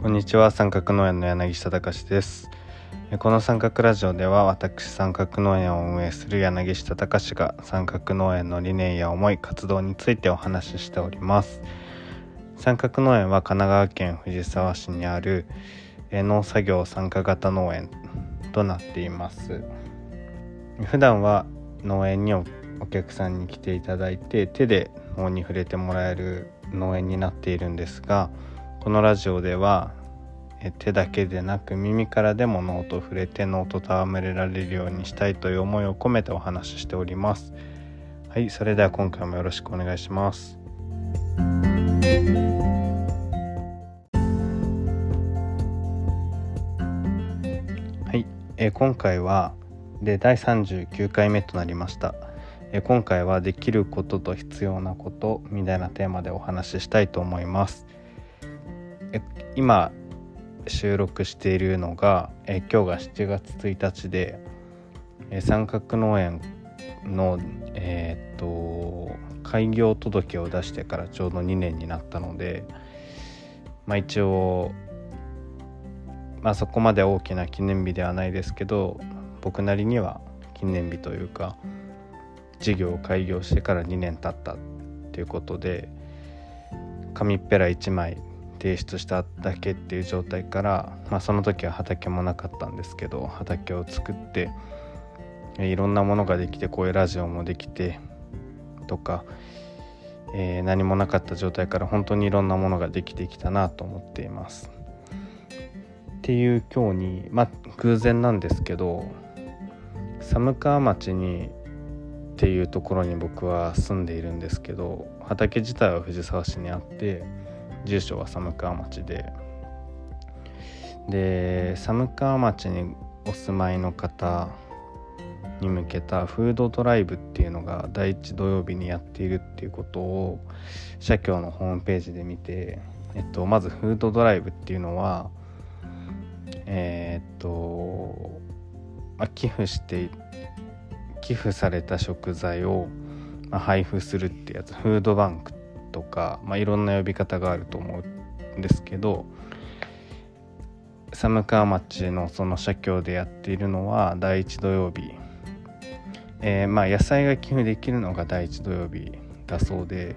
こんにちは。三角農園の柳下隆です。この三角ラジオでは私三角農園を運営する柳下隆が三角農園の理念や思い活動についてお話ししております。三角農園は神奈川県藤沢市にある農作業参加型農園となっています。普段は農園にお客さんに来ていただいて手で脳に触れてもらえる農園になっているんですがこのラジオでは手だけでなく耳からでも脳と触れて脳と戯れられるようにしたいという思いを込めてお話ししております。はいそれでは今回もよろしくお願いします。はい、え、今回はで第39回目となりました。今回はできることと必要なことみたいなテーマでお話ししたいと思います。え今収録しているのがえ今日が7月1日でえ三角農園のえー、っと開業届を出してからちょうど2年になったのでまあ一応まあそこまで大きな記念日ではないですけど僕なりには記念日というか事業を開業してから2年経ったっていうことで紙っぺら1枚提出しただけっていう状態から、まあ、その時は畑もなかったんですけど畑を作っていろんなものができてこういうラジオもできてとか、えー、何もなかった状態から本当にいろんなものができてきたなと思っています。っていう今日にまあ偶然なんですけど寒川町にっていうところに僕は住んでいるんですけど畑自体は藤沢市にあって住所は寒川町で。で寒川町にお住まいの方に向けたフードドライブっていうのが第1土曜日にやっているっていうことを社協のホームページで見て、えっと、まずフードドライブっていうのはえー、っと、まあ、寄付して寄付された食材を、配布するってやつフードバンクっとか、まあ、いろんな呼び方があると思うんですけど寒川町のその社協でやっているのは第1土曜日、えー、まあ野菜が寄付できるのが第1土曜日だそうで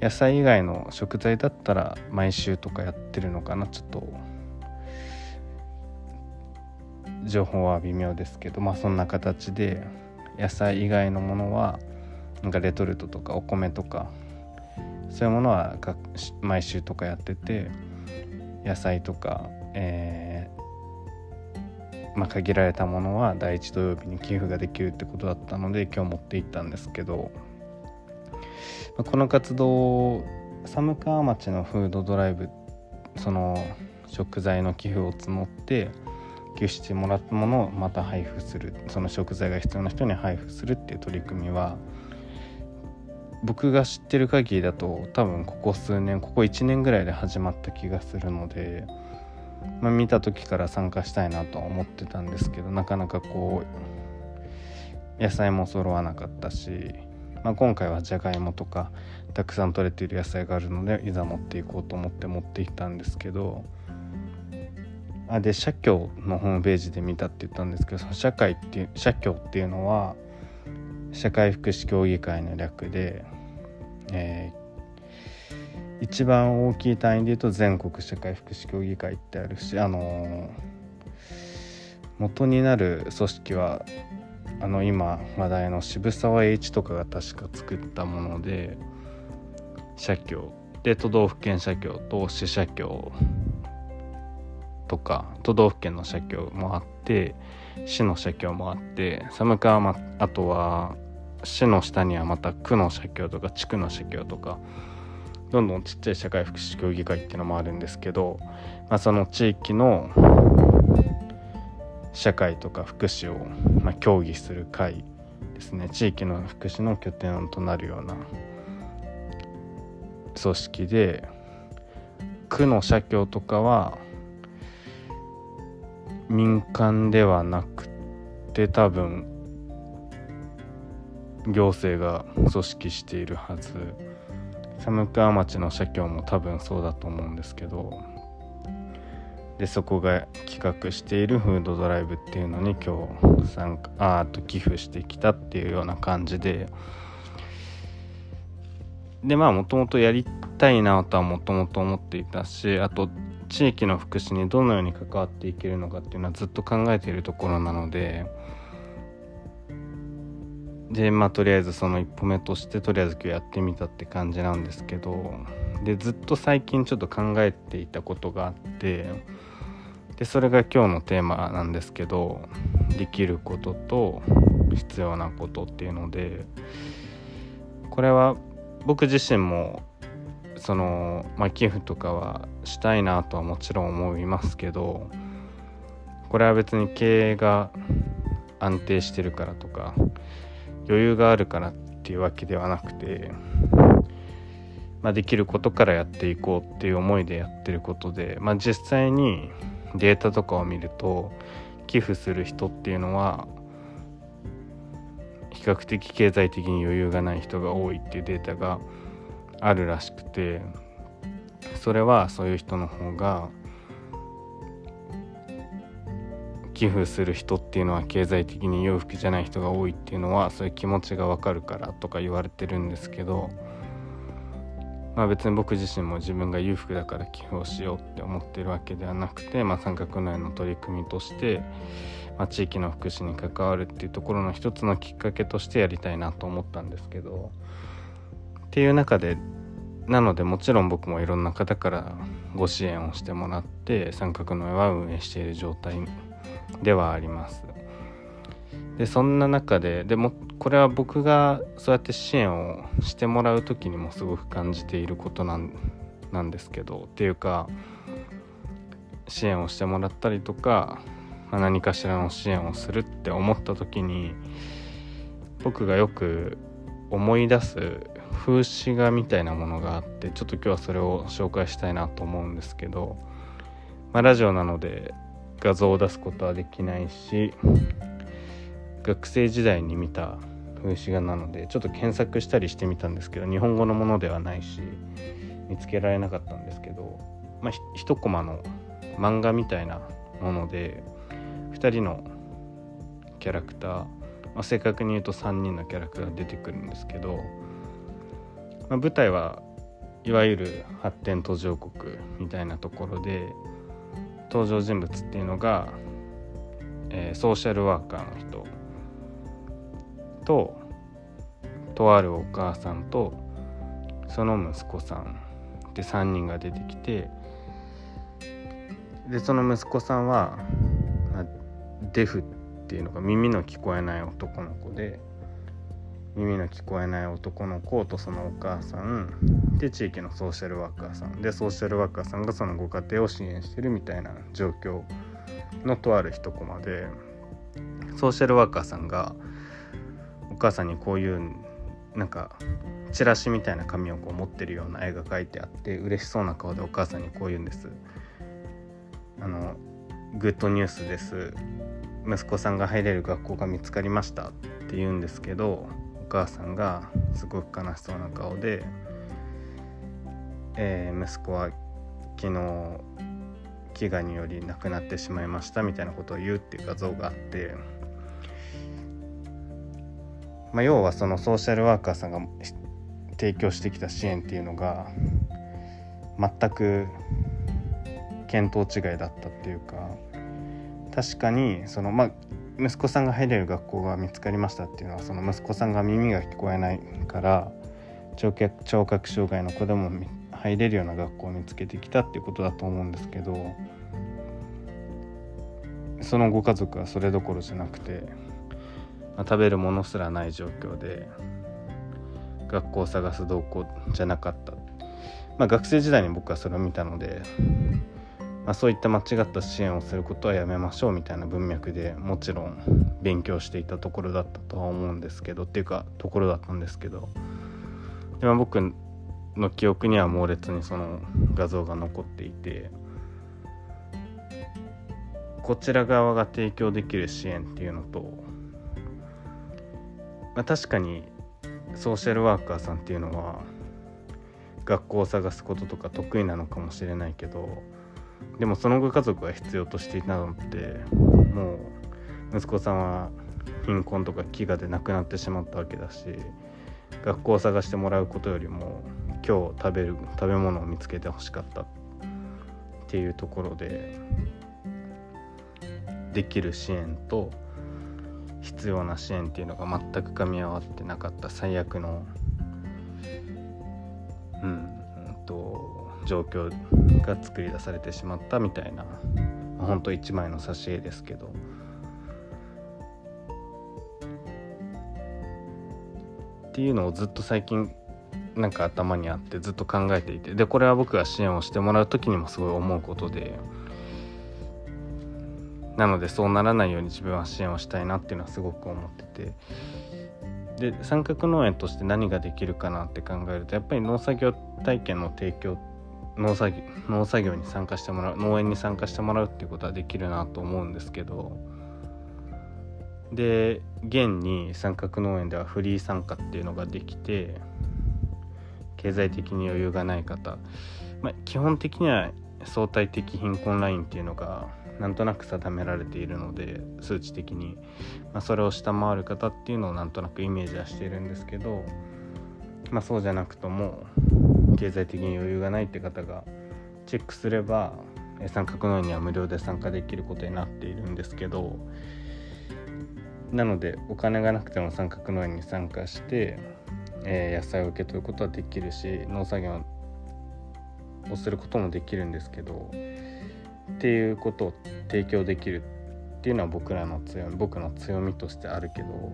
野菜以外の食材だったら毎週とかやってるのかなちょっと情報は微妙ですけどまあそんな形で野菜以外のものはなんかレトルトとかお米とかそういうものは毎週とかやってて野菜とか、えー、まあ、限られたものは第1土曜日に寄付ができるってことだったので今日持って行ったんですけど、まあ、この活動寒川町のフードドライブその食材の寄付を募って寄付してもらったものをまた配布するその食材が必要な人に配布するっていう取り組みは僕が知ってる限りだと多分ここ数年ここ1年ぐらいで始まった気がするので、まあ、見た時から参加したいなとは思ってたんですけどなかなかこう野菜も揃わなかったし、まあ、今回はじゃがいもとかたくさん取れている野菜があるのでいざ持っていこうと思って持ってきたんですけど。あで社協のホームページで見たって言ったんですけどその社会っていう社協っていうのは社会福祉協議会の略で、えー、一番大きい単位で言うと全国社会福祉協議会ってあるしあのー、元になる組織はあの今話題の渋沢栄一とかが確か作ったもので社協。で都道府県社協と市社協とか都道府県の社協もあって市の社協もあって寒川まあとは市の下にはまた区の社協とか地区の社協とかどんどんちっちゃい社会福祉協議会っていうのもあるんですけど、まあ、その地域の社会とか福祉を、まあ、協議する会ですね。地域の福祉の拠点となるような組織で区の社協とかは民間ではなくて多分行政が組織しているはず。寒川町の社協も多分そうだと思うんですけど。でそこが企画しているフードドライブっていうのに今日参加あと寄付してきたっていうような感じで。でまあもともとやりたいなとはもともと思っていたしあと地域の福祉にどのように関わっていけるのかっていうのはずっと考えているところなので。でまあとりあえずその一歩目としてとりあえず今日やってみたって感じなんですけどでずっと最近ちょっと考えていたことがあってでそれが今日のテーマなんですけどできることと必要なことっていうのでこれは僕自身もその、まあ、寄付とかはしたいなとはもちろん思いますけどこれは別に経営が安定してるからとか余裕があるからっていうわけではなくて、まあ、できることからやっていこうっていう思いでやってることで、まあ、実際にデータとかを見ると寄付する人っていうのは比較的経済的に余裕がない人が多いっていうデータがあるらしくてそれはそういう人の方が寄付する人っていうのは経済的に裕福じゃない人が多いっていうのはそういう気持ちがわかるからとか言われてるんですけどまあ別に僕自身も自分が裕福だから寄付をしようって思ってるわけではなくて、まあ、三角内の取り組みとして、まあ、地域の福祉に関わるっていうところの一つのきっかけとしてやりたいなと思ったんですけどっていう中でなのでもちろん僕もいろんな方からご支援をしてもらって三角の絵は運営している状態ではあります。でそんな中ででもこれは僕がそうやって支援をしてもらう時にもすごく感じていることなんなんですけどっていうか支援をしてもらったりとか、まあ、何かしらの支援をするって思った時に僕がよく思い出す風刺画みたいなものがあってちょっと今日はそれを紹介したいなと思うんですけど、まあ、ラジオなので画像を出すことはできないし学生時代に見た風刺画なのでちょっと検索したりしてみたんですけど日本語のものではないし見つけられなかったんですけど、まあ、一コマの漫画みたいなもので2人のキャラクター、まあ、正確に言うと3人のキャラクターが出てくるんですけど、まあ、舞台はいわゆる発展途上国みたいなところで登場人物っていうのが、えー、ソーシャルワーカーの人ととあるお母さんとその息子さんで3人が出てきてでその息子さんは、デフっていうのが耳の聞こえない男の子で耳の聞こえない男の子とそのお母さん。で地域のソーシャルワーカーさん。でソーシャルワーカーさんがそのご家庭を支援してるみたいな状況のとある一コマで。ソーシャルワーカーさんがお母さんにこういうなんかチラシみたいな紙をこう持ってるような絵が描いてあって嬉しそうな顔でお母さんにこう言うんです。あのグッドニュースです。息子さんが入れる学校が見つかりましたって言うんですけど母さんがすごく悲しそうな顔で、えー、息子は昨日飢餓により亡くなってしまいましたみたいなことを言うっていう画像があって、まあ、要はそのソーシャルワーカーさんが提供してきた支援っていうのが全く見当違いだったっていうか確かにそのまあ息子さんが入れる学校が見つかりましたっていうのはその息子さんが耳が聞こえないから聴覚聴覚障害の子でも入れるような学校を見つけてきたっていうことだと思うんですけどそのご家族はそれどころじゃなくて、まあ、食べるものすらない状況で学校を探す動向じゃなかった、まあ、学生時代に僕はそれを見たのでまあ、そういった間違った支援をすることはやめましょうみたいな文脈でもちろん勉強していたところだったとは思うんですけどっていうかところだったんですけど。で、まあ、僕の記憶には猛烈にその画像が残っていてこちら側が提供できる支援っていうのと、まあ、確かにソーシャルワーカーさんっていうのは学校を探すこととか得意なのかもしれないけどでもそのご家族が必要としていたのってもう息子さんは貧困とか飢餓で亡くなってしまったわけだし学校を探してもらうことよりも今日食べる食べ物を見つけてほしかったっていうところでできる支援と必要な支援っていうのが全く噛み合わってなかった最悪のうんうんと状況が作り出されてしまったみたいな、まあ、ほんと一枚の挿絵ですけど。っていうのをずっと最近なんか頭にあってずっと考えていて。でこれは僕が支援をしてもらう時にもすごい思うことで。なのでそうならないように自分は支援をしたいなっていうのはすごく思ってて。で三角農園として何ができるかなって考えるとやっぱり農作業体験の提供農作業農作業に参加してもらう農園に参加してもらうっていうことはできるなと思うんですけどで現に三角農園ではフリー参加っていうのができて経済的に余裕がない方、まあ、基本的には相対的貧困ラインっていうのがなんとなく定められているので数値的に、まあ、それを下回る方っていうのをなんとなくイメージはしているんですけど、まあ、そうじゃなくとも経済的に余裕がないって方がチェックすれば三角農園には無料で参加できることになっているんですけどなのでお金がなくても三角農園に参加して、えー、野菜を受け取ることはできるし農作業をすることもできるんですけどっていうことを提供できるっていうのは僕らの強み僕の強みとしてあるけど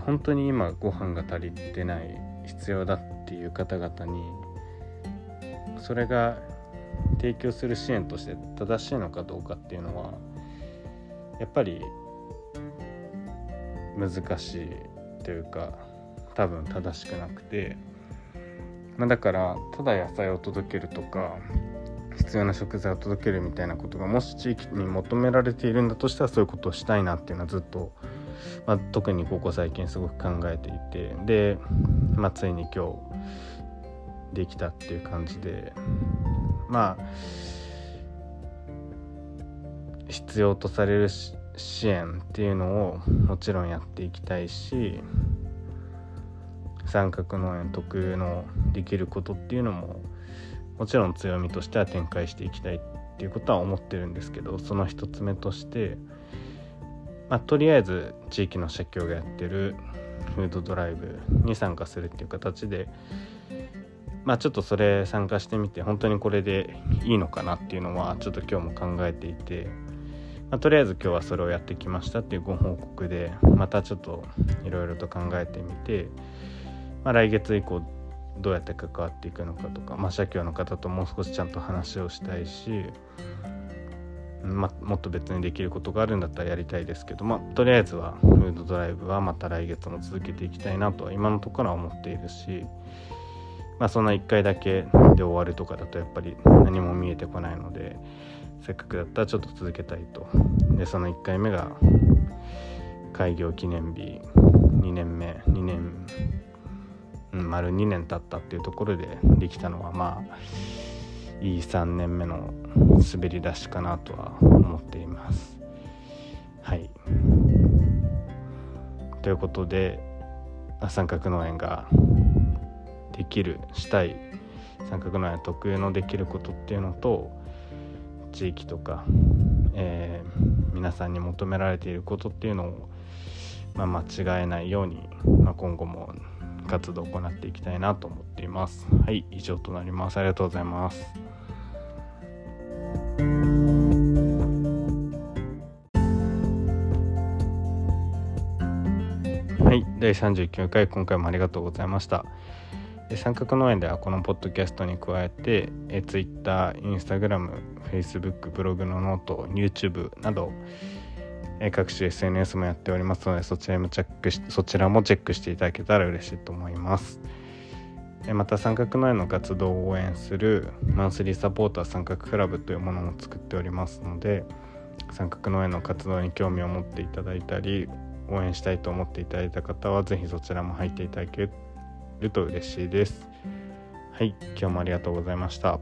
本当に今ご飯が足りてない必要だっていう方々にそれが提供する支援として正しいのかどうかっていうのはやっぱり難しいというか多分正しくなくて、まあ、だからただ野菜を届けるとか必要な食材を届けるみたいなことがもし地域に求められているんだとしたらそういうことをしたいなっていうのはずっと、まあ、特にここ最近すごく考えていてで、まあ、ついに今日できたっていう感じでまあ必要とされる支援っていうのをもちろんやっていきたいし三角農園特有のできることっていうのももちろん強みとしては展開していきたいっていうことは思ってるんですけどその一つ目として、まあ、とりあえず地域の社協がやってるフードドライブに参加するっていう形でまあちょっとそれ参加してみて本当にこれでいいのかなっていうのはちょっと今日も考えていて、まあ、とりあえず今日はそれをやってきましたっていうご報告でまたちょっといろいろと考えてみて、まあ、来月以降どうやって関わっていくのかとか、まあ、社協の方ともう少しちゃんと話をしたいし、ま、もっと別にできることがあるんだったらやりたいですけど、まあ、とりあえずはフードドライブはまた来月も続けていきたいなとは今のところは思っているし、まあ、そんな1回だけで終わるとかだとやっぱり何も見えてこないのでせっかくだったらちょっと続けたいと。でその1回目が開業記念日2年目2年丸2年経ったっていうところでできたのはまあいい3年目の滑り出しかなとは思っています。はい。ということで三角農園ができるしたい三角農園特有のできることっていうのと地域とか、えー、皆さんに求められていることっていうのを、まあ、間違えないように、まあ、今後も活動を行っていきたいなと思っています。はい以上となります。ありがとうございます。第39回今回もありがとうございました。三角農園ではこのポッドキャストに加えてえ Twitter、Instagram、Facebook、ブログの note、YouTube など各種 SNS もやっておりますのでそちらもチェックしそちらもチェックしていただけたら嬉しいと思います。また三角農園の活動を応援するマンスリーサポーター三角クラブというものも作っておりますので三角農園の活動に興味を持っていただいたり応援したいと思っていただいた方は是非そちらも入っていただけると嬉しいです。はい今日もありがとうございました。